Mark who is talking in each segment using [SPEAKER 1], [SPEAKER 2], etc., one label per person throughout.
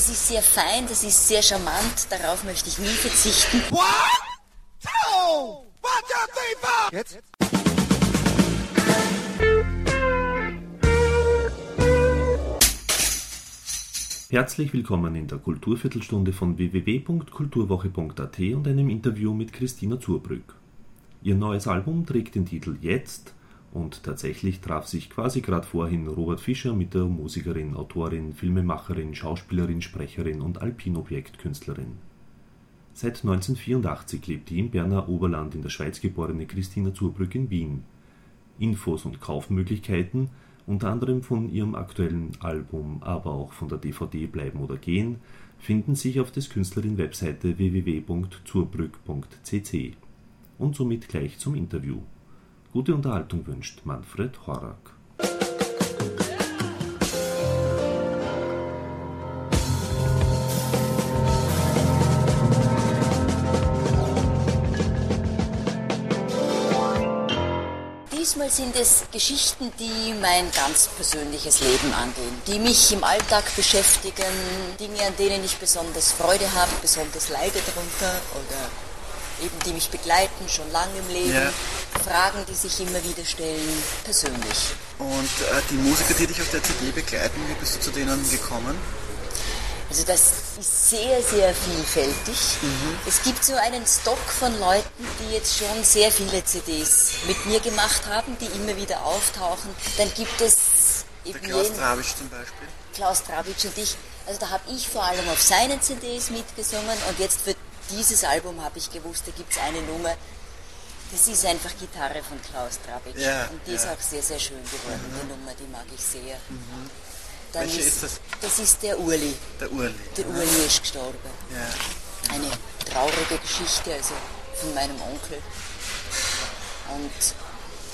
[SPEAKER 1] Das ist sehr fein, das ist sehr charmant, darauf möchte ich nie verzichten.
[SPEAKER 2] One, two, one, two, three, four. Jetzt?
[SPEAKER 3] Herzlich willkommen in der Kulturviertelstunde von www.kulturwoche.at und einem Interview mit Christina Zurbrück. Ihr neues Album trägt den Titel Jetzt und tatsächlich traf sich quasi gerade vorhin Robert Fischer mit der Musikerin, Autorin, Filmemacherin, Schauspielerin, Sprecherin und Alpinobjektkünstlerin. Seit 1984 lebt die im Berner Oberland in der Schweiz geborene Christina Zurbrück in Wien. Infos und Kaufmöglichkeiten, unter anderem von ihrem aktuellen Album, aber auch von der DVD Bleiben oder Gehen, finden sich auf des Künstlerin Webseite www.zurbrück.cc. Und somit gleich zum Interview. Gute Unterhaltung wünscht Manfred Horak.
[SPEAKER 1] Diesmal sind es Geschichten, die mein ganz persönliches Leben angehen, die mich im Alltag beschäftigen, Dinge, an denen ich besonders Freude habe, besonders leide darunter oder eben die mich begleiten schon lange im Leben.
[SPEAKER 4] Ja.
[SPEAKER 1] Fragen, die sich immer wieder stellen, persönlich.
[SPEAKER 4] Und äh, die Musiker, die dich auf der CD begleiten, wie bist du zu denen gekommen?
[SPEAKER 1] Also das ist sehr, sehr vielfältig. Es gibt so einen Stock von Leuten, die jetzt schon sehr viele CDs mit mir gemacht haben, die immer wieder auftauchen. Dann gibt es
[SPEAKER 4] Der
[SPEAKER 1] eben
[SPEAKER 4] Klaus
[SPEAKER 1] jeden,
[SPEAKER 4] Trabisch zum Beispiel.
[SPEAKER 1] Klaus Trabitsch und ich. Also da habe ich vor allem auf seinen CDs mitgesungen und jetzt für dieses Album habe ich gewusst, da gibt es eine Nummer, das ist einfach Gitarre von Klaus Trabitsch.
[SPEAKER 4] Ja,
[SPEAKER 1] und die ist
[SPEAKER 4] ja.
[SPEAKER 1] auch sehr, sehr schön geworden, die Nummer, die mag ich sehr. Dann
[SPEAKER 4] Welche ist das?
[SPEAKER 1] Das ist der Urli.
[SPEAKER 4] Der Urli.
[SPEAKER 1] Der Urli ist gestorben.
[SPEAKER 4] Ja.
[SPEAKER 1] Eine traurige Geschichte, also von meinem Onkel. Und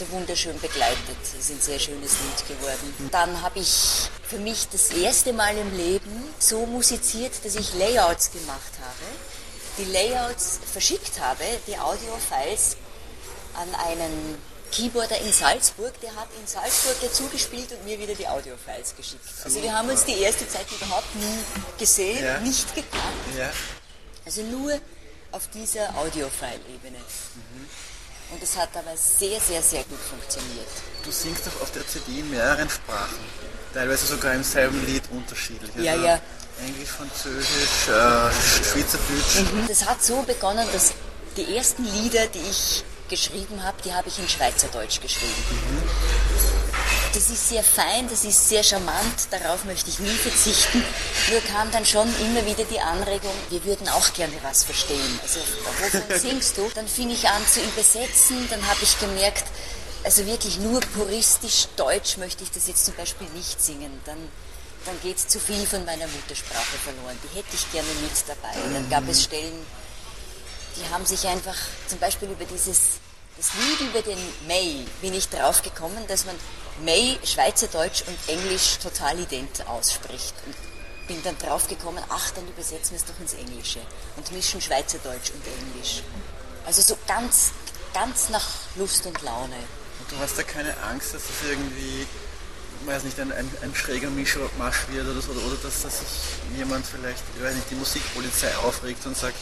[SPEAKER 1] der wunderschön begleitet. Das ist ein sehr schönes Lied geworden. Dann habe ich für mich das erste Mal im Leben so musiziert, dass ich Layouts gemacht habe. Die Layouts verschickt habe, die Audiofiles, an einen Keyboarder in Salzburg, der hat in Salzburg dazu gespielt und mir wieder die Audiofiles geschickt. Also wir haben uns die erste Zeit überhaupt nie gesehen,
[SPEAKER 4] Ja.
[SPEAKER 1] nicht gekannt.
[SPEAKER 4] ja.
[SPEAKER 1] Also nur auf dieser Audiofile-Ebene. Und es hat aber sehr, sehr, sehr gut funktioniert.
[SPEAKER 4] Du singst doch auf der CD in mehreren Sprachen. Teilweise sogar im selben Lied unterschiedlich.
[SPEAKER 1] Ja, ja.
[SPEAKER 4] Englisch, Französisch, äh, Schweizerdeutsch.
[SPEAKER 1] Das hat so begonnen, dass die ersten Lieder, die ich geschrieben habe, die habe ich in Schweizerdeutsch geschrieben. Das ist sehr fein, das ist sehr charmant, darauf möchte ich nie verzichten. Nur kam dann schon immer wieder die Anregung, wir würden auch gerne was verstehen. Also, wovon singst du? Dann fing ich an zu übersetzen, dann habe ich gemerkt, also wirklich nur puristisch Deutsch möchte ich das jetzt zum Beispiel nicht singen. Dann, dann geht zu viel von meiner Muttersprache verloren. Die hätte ich gerne mit dabei. Dann gab es Stellen, die haben sich einfach, zum Beispiel über dieses, das Lied über den May, bin ich drauf gekommen, dass man May, Schweizerdeutsch und Englisch total ident ausspricht. Und bin dann drauf gekommen, ach, dann übersetzen wir es doch ins Englische und mischen Schweizerdeutsch und Englisch. Also so ganz, ganz nach Lust und Laune.
[SPEAKER 4] Und du hast da keine Angst, dass das irgendwie, weiß nicht, ein, ein, ein schräger Mischmasch wird oder so, oder, oder dass, dass sich jemand vielleicht, ich weiß nicht, die Musikpolizei aufregt und sagt,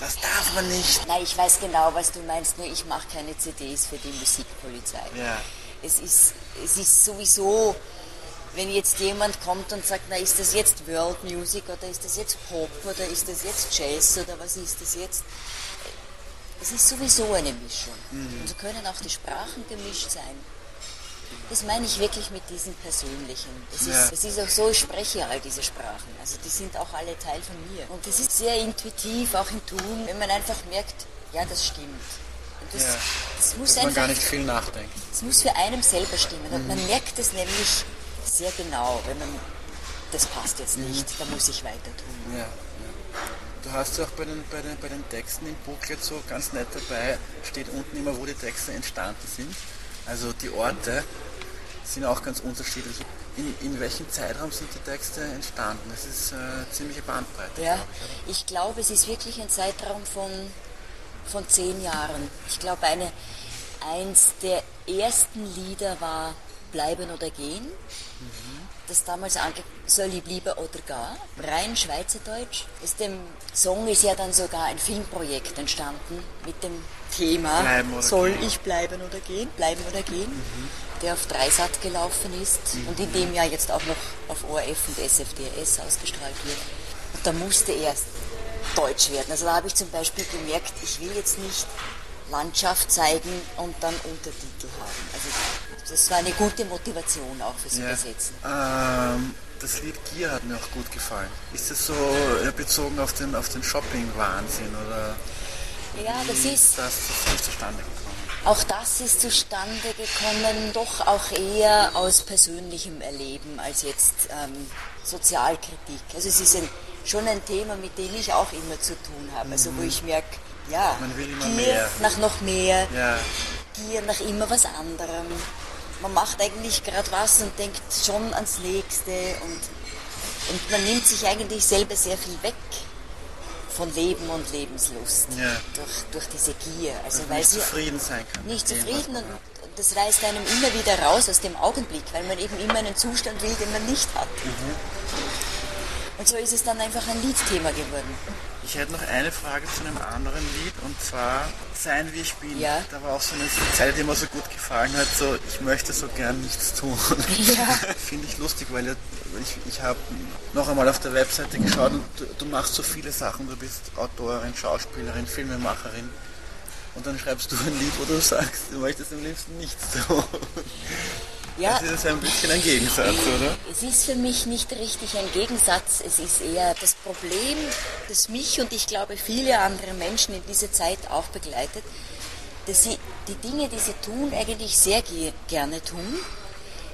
[SPEAKER 4] das darf man nicht.
[SPEAKER 1] Nein, ich weiß genau, was du meinst, nur ich mache keine CDs für die Musikpolizei.
[SPEAKER 4] Ja.
[SPEAKER 1] Es ist, es ist sowieso, wenn jetzt jemand kommt und sagt, na ist das jetzt World Music oder ist das jetzt Pop oder ist das jetzt Jazz oder was ist das jetzt? Es ist sowieso eine Mischung. Und so können auch die Sprachen gemischt sein. Das meine ich wirklich mit diesen persönlichen. Es
[SPEAKER 4] Ja.
[SPEAKER 1] ist, es ist auch so, ich spreche all diese Sprachen. Also die sind auch alle Teil von mir. Und das ist sehr intuitiv, auch im Tun, wenn man einfach merkt, ja, das stimmt. Und das,
[SPEAKER 4] Ja.
[SPEAKER 1] das muss
[SPEAKER 4] Dass man
[SPEAKER 1] einfach
[SPEAKER 4] gar nicht viel nachdenkt.
[SPEAKER 1] es muss für einen selber stimmen und man merkt es nämlich sehr genau, wenn man, das passt jetzt nicht, da muss ich weiter tun.
[SPEAKER 4] Ja. Du hast auch bei den, bei, den, bei den Texten im Booklet so ganz nett dabei, steht unten immer, wo die Texte entstanden sind. Also die Orte sind auch ganz unterschiedlich. In, in welchem Zeitraum sind die Texte entstanden? Das ist äh, ziemliche Bandbreite.
[SPEAKER 1] Ja,
[SPEAKER 4] glaub ich,
[SPEAKER 1] ich glaube, es ist wirklich ein Zeitraum von, von zehn Jahren. Ich glaube, eine, eins der ersten Lieder war Bleiben oder Gehen. das damals ange Soll ich lieber oder gar, rein Schweizerdeutsch. Aus dem Song ist ja dann sogar ein Filmprojekt entstanden mit dem Thema Soll
[SPEAKER 4] gehen.
[SPEAKER 1] ich bleiben oder gehen, bleiben oder gehen, der auf Dreisat gelaufen ist und in dem ja jetzt auch noch auf ORF und SFDRS ausgestrahlt wird. Und da musste erst Deutsch werden. Also da habe ich zum Beispiel gemerkt, ich will jetzt nicht Landschaft zeigen und dann Untertitel haben. Also das war eine gute Motivation auch fürs Übersetzen.
[SPEAKER 4] Ähm, das Lied Gier hat mir auch gut gefallen. Ist es so äh, bezogen auf den, auf den Shopping-Wahnsinn oder
[SPEAKER 1] Ja, das ist,
[SPEAKER 4] das ist nicht zustande gekommen?
[SPEAKER 1] auch das ist zustande gekommen, doch auch eher aus persönlichem Erleben als jetzt ähm, Sozialkritik. Also es ist ein, schon ein Thema, mit dem ich auch immer zu tun habe. Also wo ich merke, ja,
[SPEAKER 4] Man will immer
[SPEAKER 1] Gier
[SPEAKER 4] mehr.
[SPEAKER 1] nach noch mehr,
[SPEAKER 4] Ja,
[SPEAKER 1] Gier nach immer was anderem. Man macht eigentlich gerade was und denkt schon ans Nächste und, und man nimmt sich eigentlich selber sehr viel weg von Leben und Lebenslust
[SPEAKER 4] Ja.
[SPEAKER 1] durch, durch diese Gier. Also weil
[SPEAKER 4] nicht zufrieden sein kann.
[SPEAKER 1] nicht zufrieden und das reißt einem immer wieder raus aus dem Augenblick, weil man eben immer einen Zustand will, den man nicht hat.
[SPEAKER 4] Mhm.
[SPEAKER 1] Und so ist es dann einfach ein Liedthema geworden.
[SPEAKER 4] Ich hätte noch eine Frage zu einem anderen Lied und zwar Sein wie ich bin.
[SPEAKER 1] Ja.
[SPEAKER 4] Da war auch so eine Zeile, die mir so gut gefallen hat, so ich möchte so gern nichts tun.
[SPEAKER 1] Ja.
[SPEAKER 4] Finde ich lustig, weil ich, ich habe noch einmal auf der Webseite geschaut und du, du machst so viele Sachen. Du bist Autorin, Schauspielerin, Filmemacherin. Und dann schreibst du ein Lied, wo du sagst, du möchtest am liebsten nichts tun.
[SPEAKER 1] Ja,
[SPEAKER 4] Das ist ein bisschen ein Gegensatz, oder?
[SPEAKER 1] Es ist für mich nicht richtig ein Gegensatz. Es ist eher das Problem, das mich und ich glaube viele andere Menschen in dieser Zeit auch begleitet, dass sie die Dinge, die sie tun, eigentlich sehr ge gerne tun.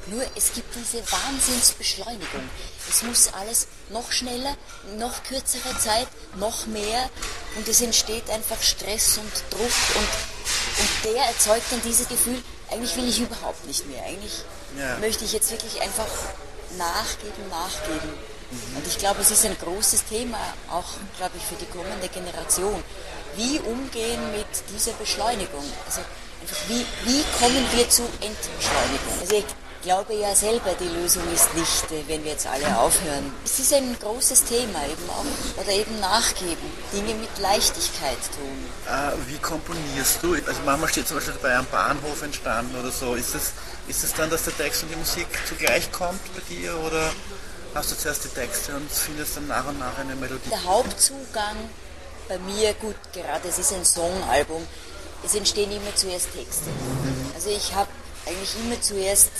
[SPEAKER 1] Nur es gibt diese Wahnsinnsbeschleunigung. Es muss alles noch schneller, noch kürzere Zeit, noch mehr und es entsteht einfach Stress und Druck und, und der erzeugt dann dieses Gefühl, eigentlich will ich überhaupt nicht mehr. Eigentlich
[SPEAKER 4] Ja.
[SPEAKER 1] möchte ich jetzt wirklich einfach nachgeben, nachgeben. Und ich glaube, es ist ein großes Thema, auch, glaube ich, für die kommende Generation. Wie umgehen mit dieser Beschleunigung? Also einfach, wie, wie kommen wir zu Entschleunigung? Also ich glaube ja selber, die Lösung ist nicht, äh, wenn wir jetzt alle aufhören. Es ist ein großes Thema, eben auch, oder eben nachgeben, Dinge mit Leichtigkeit tun.
[SPEAKER 4] Äh, wie komponierst du? Also manchmal steht zum Beispiel bei einem Bahnhof entstanden oder so. Ist es, ist es dann, dass der Text und die Musik zugleich kommt bei dir oder hast du zuerst die Texte und findest dann nach und nach eine Melodie?
[SPEAKER 1] Der Hauptzugang bei mir, gut, gerade es ist ein Songalbum, es entstehen immer zuerst Texte. Also ich habe eigentlich immer zuerst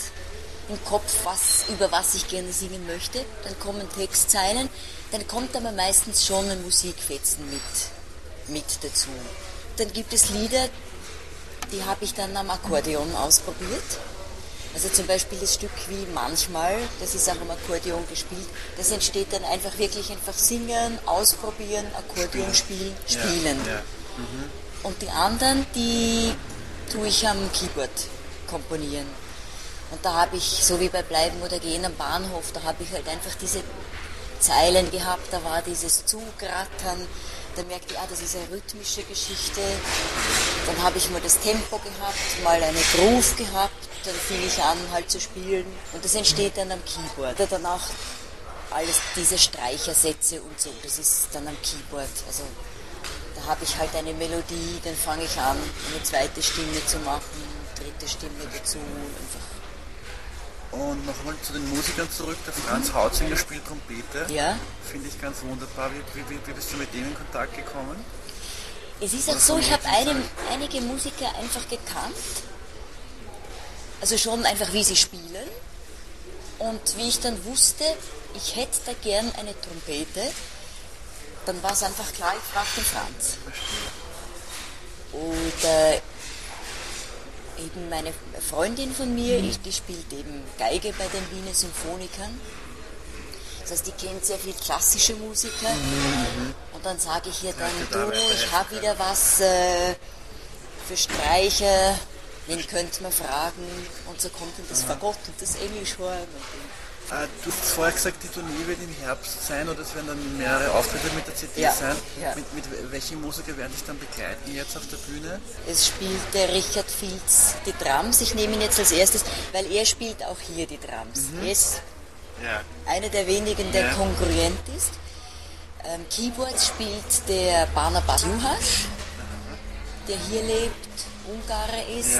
[SPEAKER 1] im Kopf, was, über was ich gerne singen möchte. Dann kommen Textzeilen, dann kommt aber meistens schon ein Musikfetzen mit, mit dazu. Dann gibt es Lieder, die habe ich dann am Akkordeon ausprobiert. Also zum Beispiel das Stück wie manchmal, das ist auch am Akkordeon gespielt, das entsteht dann einfach wirklich einfach singen, ausprobieren, Akkordeon spielen, spielen.
[SPEAKER 4] Ja, ja.
[SPEAKER 1] Und die anderen, die tue ich am Keyboard komponieren. Und da habe ich, so wie bei Bleiben oder Gehen am Bahnhof, da habe ich halt einfach diese Zeilen gehabt, da war dieses Zugrattern, da merkte ich, ah, das ist eine rhythmische Geschichte. Dann habe ich mal das Tempo gehabt, mal eine Groove gehabt, dann fing ich an halt zu spielen und das entsteht dann am Keyboard. Oder dann auch alles diese Streichersätze und so, das ist dann am Keyboard. Also da habe ich halt eine Melodie, dann fange ich an, eine zweite Stimme zu machen, dritte Stimme dazu. Einfach.
[SPEAKER 4] Und nochmal zu den Musikern zurück. Der Franz Hautzinger spielt Trompete.
[SPEAKER 1] Ja.
[SPEAKER 4] Finde ich ganz wunderbar. Wie, wie, wie bist du mit dem in Kontakt gekommen?
[SPEAKER 1] Es ist auch so, ich habe einige Musiker einfach gekannt. Also schon einfach, wie sie spielen. Und wie ich dann wusste, ich hätte da gern eine Trompete, dann war es einfach klar, ich frage den Franz. Und äh, eben meine Freundin von mir, ich, die spielt eben Geige bei den Wiener Symphonikern. Das heißt, die kennt sehr viel klassische Musiker. Und dann sage ich ihr dann,
[SPEAKER 4] da
[SPEAKER 1] du, ich habe wieder was äh, für Streicher, wen könnte man fragen? Und so kommt dann das Fagott und das Englischhorn. Und
[SPEAKER 4] du hast vorher gesagt, die Tournee wird im Herbst sein oder es werden dann mehrere Auftritte mit der CD
[SPEAKER 1] Ja,
[SPEAKER 4] sein.
[SPEAKER 1] ja.
[SPEAKER 4] Mit, mit welchen Musiker werden dich dann begleiten jetzt auf der Bühne?
[SPEAKER 1] Es spielt der Richard Fields die Drums. Ich nehme ihn jetzt als erstes, weil er spielt auch hier die Drums. Er ist
[SPEAKER 4] Ja.
[SPEAKER 1] Einer der wenigen, der
[SPEAKER 4] Ja.
[SPEAKER 1] kongruent ist. Ähm, Keyboards spielt der Barnabas Juhasz, der hier lebt, Ungare ist.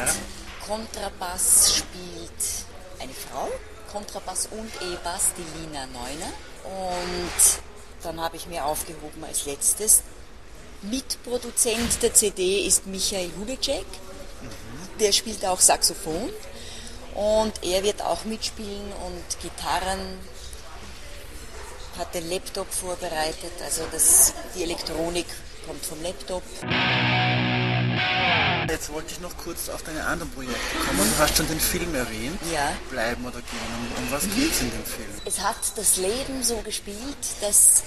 [SPEAKER 1] Kontrabass spielt eine Frau, Kontrabass und E-Bass die Lina Neuner. Und dann habe ich mir aufgehoben als letztes. Mitproduzent der CD ist Michael Hubecek. Der spielt auch Saxophon. Und er wird auch mitspielen und Gitarren, hat den Laptop vorbereitet, also das, die Elektronik kommt vom Laptop.
[SPEAKER 4] Jetzt wollte ich noch kurz auf deine anderen Projekte kommen. Du hast schon den Film erwähnt.
[SPEAKER 1] Ja.
[SPEAKER 4] Bleiben oder gehen. Um, um was geht's in dem Film?
[SPEAKER 1] Es hat das Leben so gespielt, dass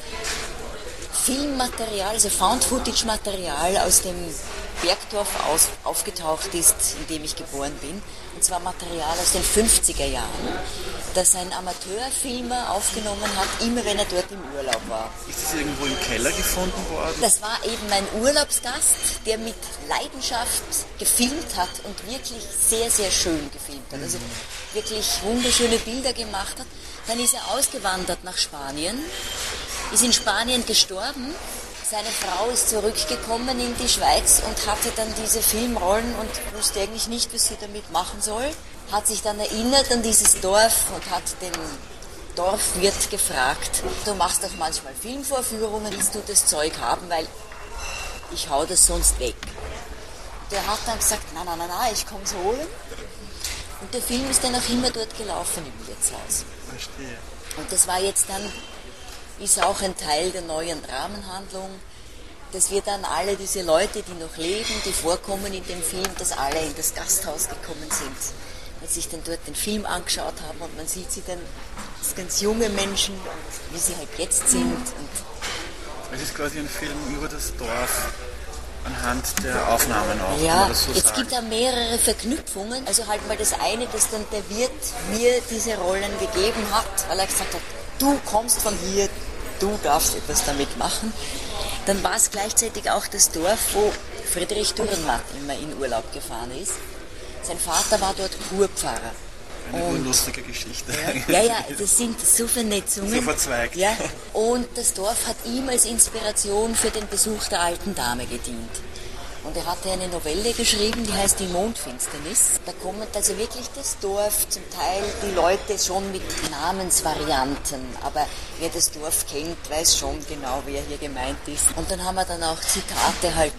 [SPEAKER 1] Filmmaterial, also Found-Footage-Material aus dem Bergdorf aus, aufgetaucht ist, in dem ich geboren bin. Und zwar Material aus den 50er Jahren, das ein Amateurfilmer aufgenommen hat, immer wenn er dort im Urlaub war.
[SPEAKER 4] Ist das irgendwo im Keller gefunden worden?
[SPEAKER 1] Das war eben ein Urlaubsgast, der mit Leidenschaft gefilmt hat und wirklich sehr, sehr schön gefilmt hat. Also wirklich wunderschöne Bilder gemacht hat. Dann ist er ausgewandert nach Spanien, ist in Spanien gestorben. Seine Frau ist zurückgekommen in die Schweiz und hatte dann diese Filmrollen und wusste eigentlich nicht, was sie damit machen soll. Hat sich dann erinnert an dieses Dorf und hat den Dorfwirt gefragt, du machst doch manchmal Filmvorführungen, willst du das Zeug haben, weil ich hau das sonst weg. Der hat dann gesagt, nein, nein, nein, nein, ich komme es holen. Und der Film ist dann auch immer dort gelaufen im Wirtshaus.
[SPEAKER 4] Verstehe.
[SPEAKER 1] Und das war jetzt dann, ist auch ein Teil der neuen Rahmenhandlung, dass wir dann alle diese Leute, die noch leben, die vorkommen in dem Film, dass alle in das Gasthaus gekommen sind und sich dann dort den Film angeschaut haben und man sieht sie dann als ganz junge Menschen und wie sie halt jetzt sind. Und
[SPEAKER 4] Es ist quasi ein Film über das Dorf anhand der Aufnahmen auch,
[SPEAKER 1] Ja,
[SPEAKER 4] so
[SPEAKER 1] es
[SPEAKER 4] sagen.
[SPEAKER 1] gibt da mehrere Verknüpfungen. Also halt mal das eine, dass dann der Wirt mir diese Rollen gegeben hat, weil er gesagt hat, du kommst von hier, du darfst etwas damit machen. Dann war es gleichzeitig auch das Dorf, wo Friedrich Dürrenmatt immer in Urlaub gefahren ist. Sein Vater war dort Kurpfarrer.
[SPEAKER 4] Eine
[SPEAKER 1] Und-
[SPEAKER 4] urlustige Geschichte.
[SPEAKER 1] Ja, ja, das sind so Vernetzungen.
[SPEAKER 4] So verzweigt.
[SPEAKER 1] Ja, und das Dorf hat ihm als Inspiration für den Besuch der alten Dame gedient. Und er hatte eine Novelle geschrieben, die heißt Die Mondfinsternis. Da kommt also wirklich das Dorf, zum Teil die Leute schon mit Namensvarianten, aber wer das Dorf kennt, weiß schon genau, wer hier gemeint ist. Und dann haben wir dann auch Zitate halt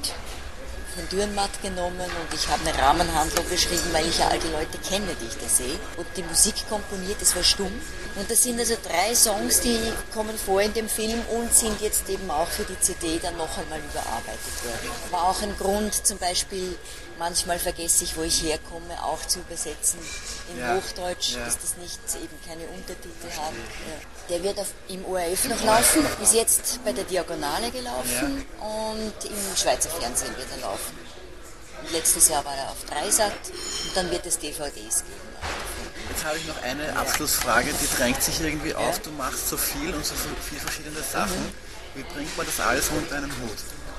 [SPEAKER 1] von Dürrenmatt genommen und ich habe eine Rahmenhandlung geschrieben, weil ich ja all die Leute kenne, die ich da sehe. Und die Musik komponiert, das war stumm. Und das sind also drei Songs, die kommen vor in dem Film und sind jetzt eben auch für die CD dann noch einmal überarbeitet worden. War auch ein Grund, zum Beispiel, manchmal vergesse ich, wo ich herkomme, auch zu übersetzen in
[SPEAKER 4] Ja,
[SPEAKER 1] Hochdeutsch,
[SPEAKER 4] ja.
[SPEAKER 1] dass das nicht eben keine Untertitel haben. Ja. Der wird auf, im ORF noch laufen, ist jetzt bei der Diagonale gelaufen und im Schweizer Fernsehen wird er laufen. Und letztes Jahr war er auf Dreisat und dann wird es DVDs geben.
[SPEAKER 4] Jetzt habe ich noch eine Abschlussfrage, die drängt sich irgendwie auf. Du machst so viel und so viele verschiedene Sachen.
[SPEAKER 1] Mhm.
[SPEAKER 4] Wie bringt man das alles unter einen Hut?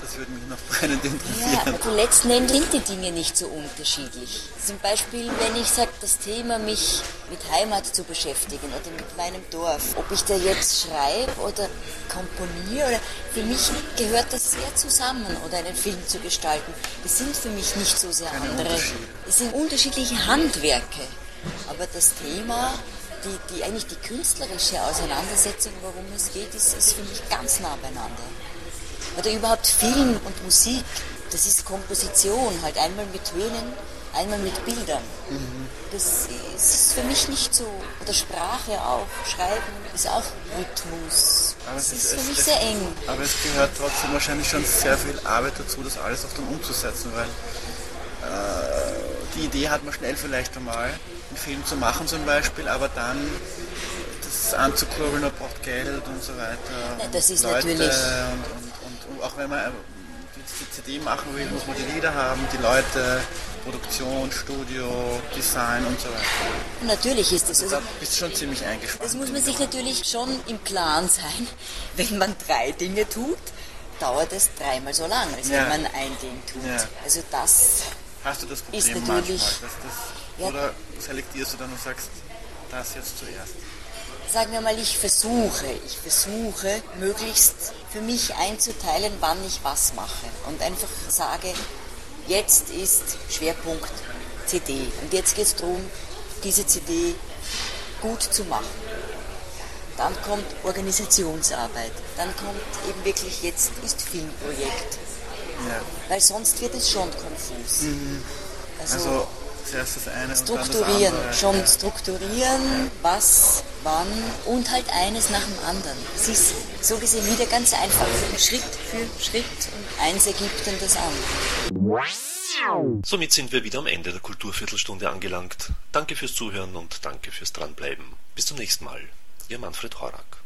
[SPEAKER 4] Das würde mich noch brennend
[SPEAKER 1] Ja,
[SPEAKER 4] interessieren.
[SPEAKER 1] also letzten Endes sind die Dinge nicht so unterschiedlich. Zum Beispiel, wenn ich sage, das Thema, mich mit Heimat zu beschäftigen oder mit meinem Dorf, ob ich da jetzt schreibe oder komponiere, oder für mich gehört das sehr zusammen, oder einen Film zu gestalten. Das sind für mich nicht so sehr
[SPEAKER 4] Keine
[SPEAKER 1] andere. Es sind unterschiedliche Handwerke. Aber das Thema, die, die eigentlich die künstlerische Auseinandersetzung, worum es geht, ist, ist für mich ganz nah beieinander. Oder überhaupt Film und Musik, das ist Komposition, halt einmal mit Tönen, einmal mit Bildern. Das ist für mich nicht so. Oder Sprache auch, Schreiben ist auch Rhythmus.
[SPEAKER 4] Aber
[SPEAKER 1] Das
[SPEAKER 4] es
[SPEAKER 1] ist
[SPEAKER 4] ist-
[SPEAKER 1] für mich
[SPEAKER 4] es-
[SPEAKER 1] sehr eng.
[SPEAKER 4] Aber es gehört trotzdem wahrscheinlich schon sehr viel Arbeit dazu, das alles auch dann umzusetzen, weil äh, die Idee hat man schnell vielleicht einmal, einen Film zu machen zum Beispiel, aber dann das anzukurbeln, man braucht Geld und so weiter.
[SPEAKER 1] Ja, das ist
[SPEAKER 4] Leute
[SPEAKER 1] natürlich-
[SPEAKER 4] und, und auch wenn man äh, die, CD machen will, muss man die Lieder haben, die Leute, Produktion, Studio, Design und so weiter.
[SPEAKER 1] Natürlich ist es. Also,
[SPEAKER 4] Da bist du schon ziemlich eingespannt.
[SPEAKER 1] Das muss man sich natürlich schon im Klaren sein. Wenn man drei Dinge tut, dauert es dreimal so lang, als
[SPEAKER 4] Ja.
[SPEAKER 1] wenn man ein Ding tut.
[SPEAKER 4] Ja.
[SPEAKER 1] Also das,
[SPEAKER 4] Hast du das Problem
[SPEAKER 1] Ist
[SPEAKER 4] manchmal?
[SPEAKER 1] natürlich-
[SPEAKER 4] das,
[SPEAKER 1] Ja.
[SPEAKER 4] Oder selektierst du dann und sagst, das jetzt zuerst?
[SPEAKER 1] Sagen wir mal, ich versuche, ich versuche möglichst für mich einzuteilen, wann ich was mache und einfach sage, jetzt ist Schwerpunkt CD und jetzt geht es darum, diese CD gut zu machen. Dann kommt Organisationsarbeit, dann kommt eben wirklich, jetzt ist Filmprojekt. Ja. Weil sonst wird es schon konfus. Mhm.
[SPEAKER 4] Also, also
[SPEAKER 1] strukturieren,
[SPEAKER 4] und dann das
[SPEAKER 1] schon strukturieren, was, wann und halt eines nach dem anderen. Es ist so gesehen wieder ganz einfach, Schritt für Schritt und eins ergibt dann das andere.
[SPEAKER 3] Somit sind wir wieder am Ende der Kulturviertelstunde angelangt. Danke fürs Zuhören und danke fürs Dranbleiben. Bis zum nächsten Mal. Ihr Manfred Horak.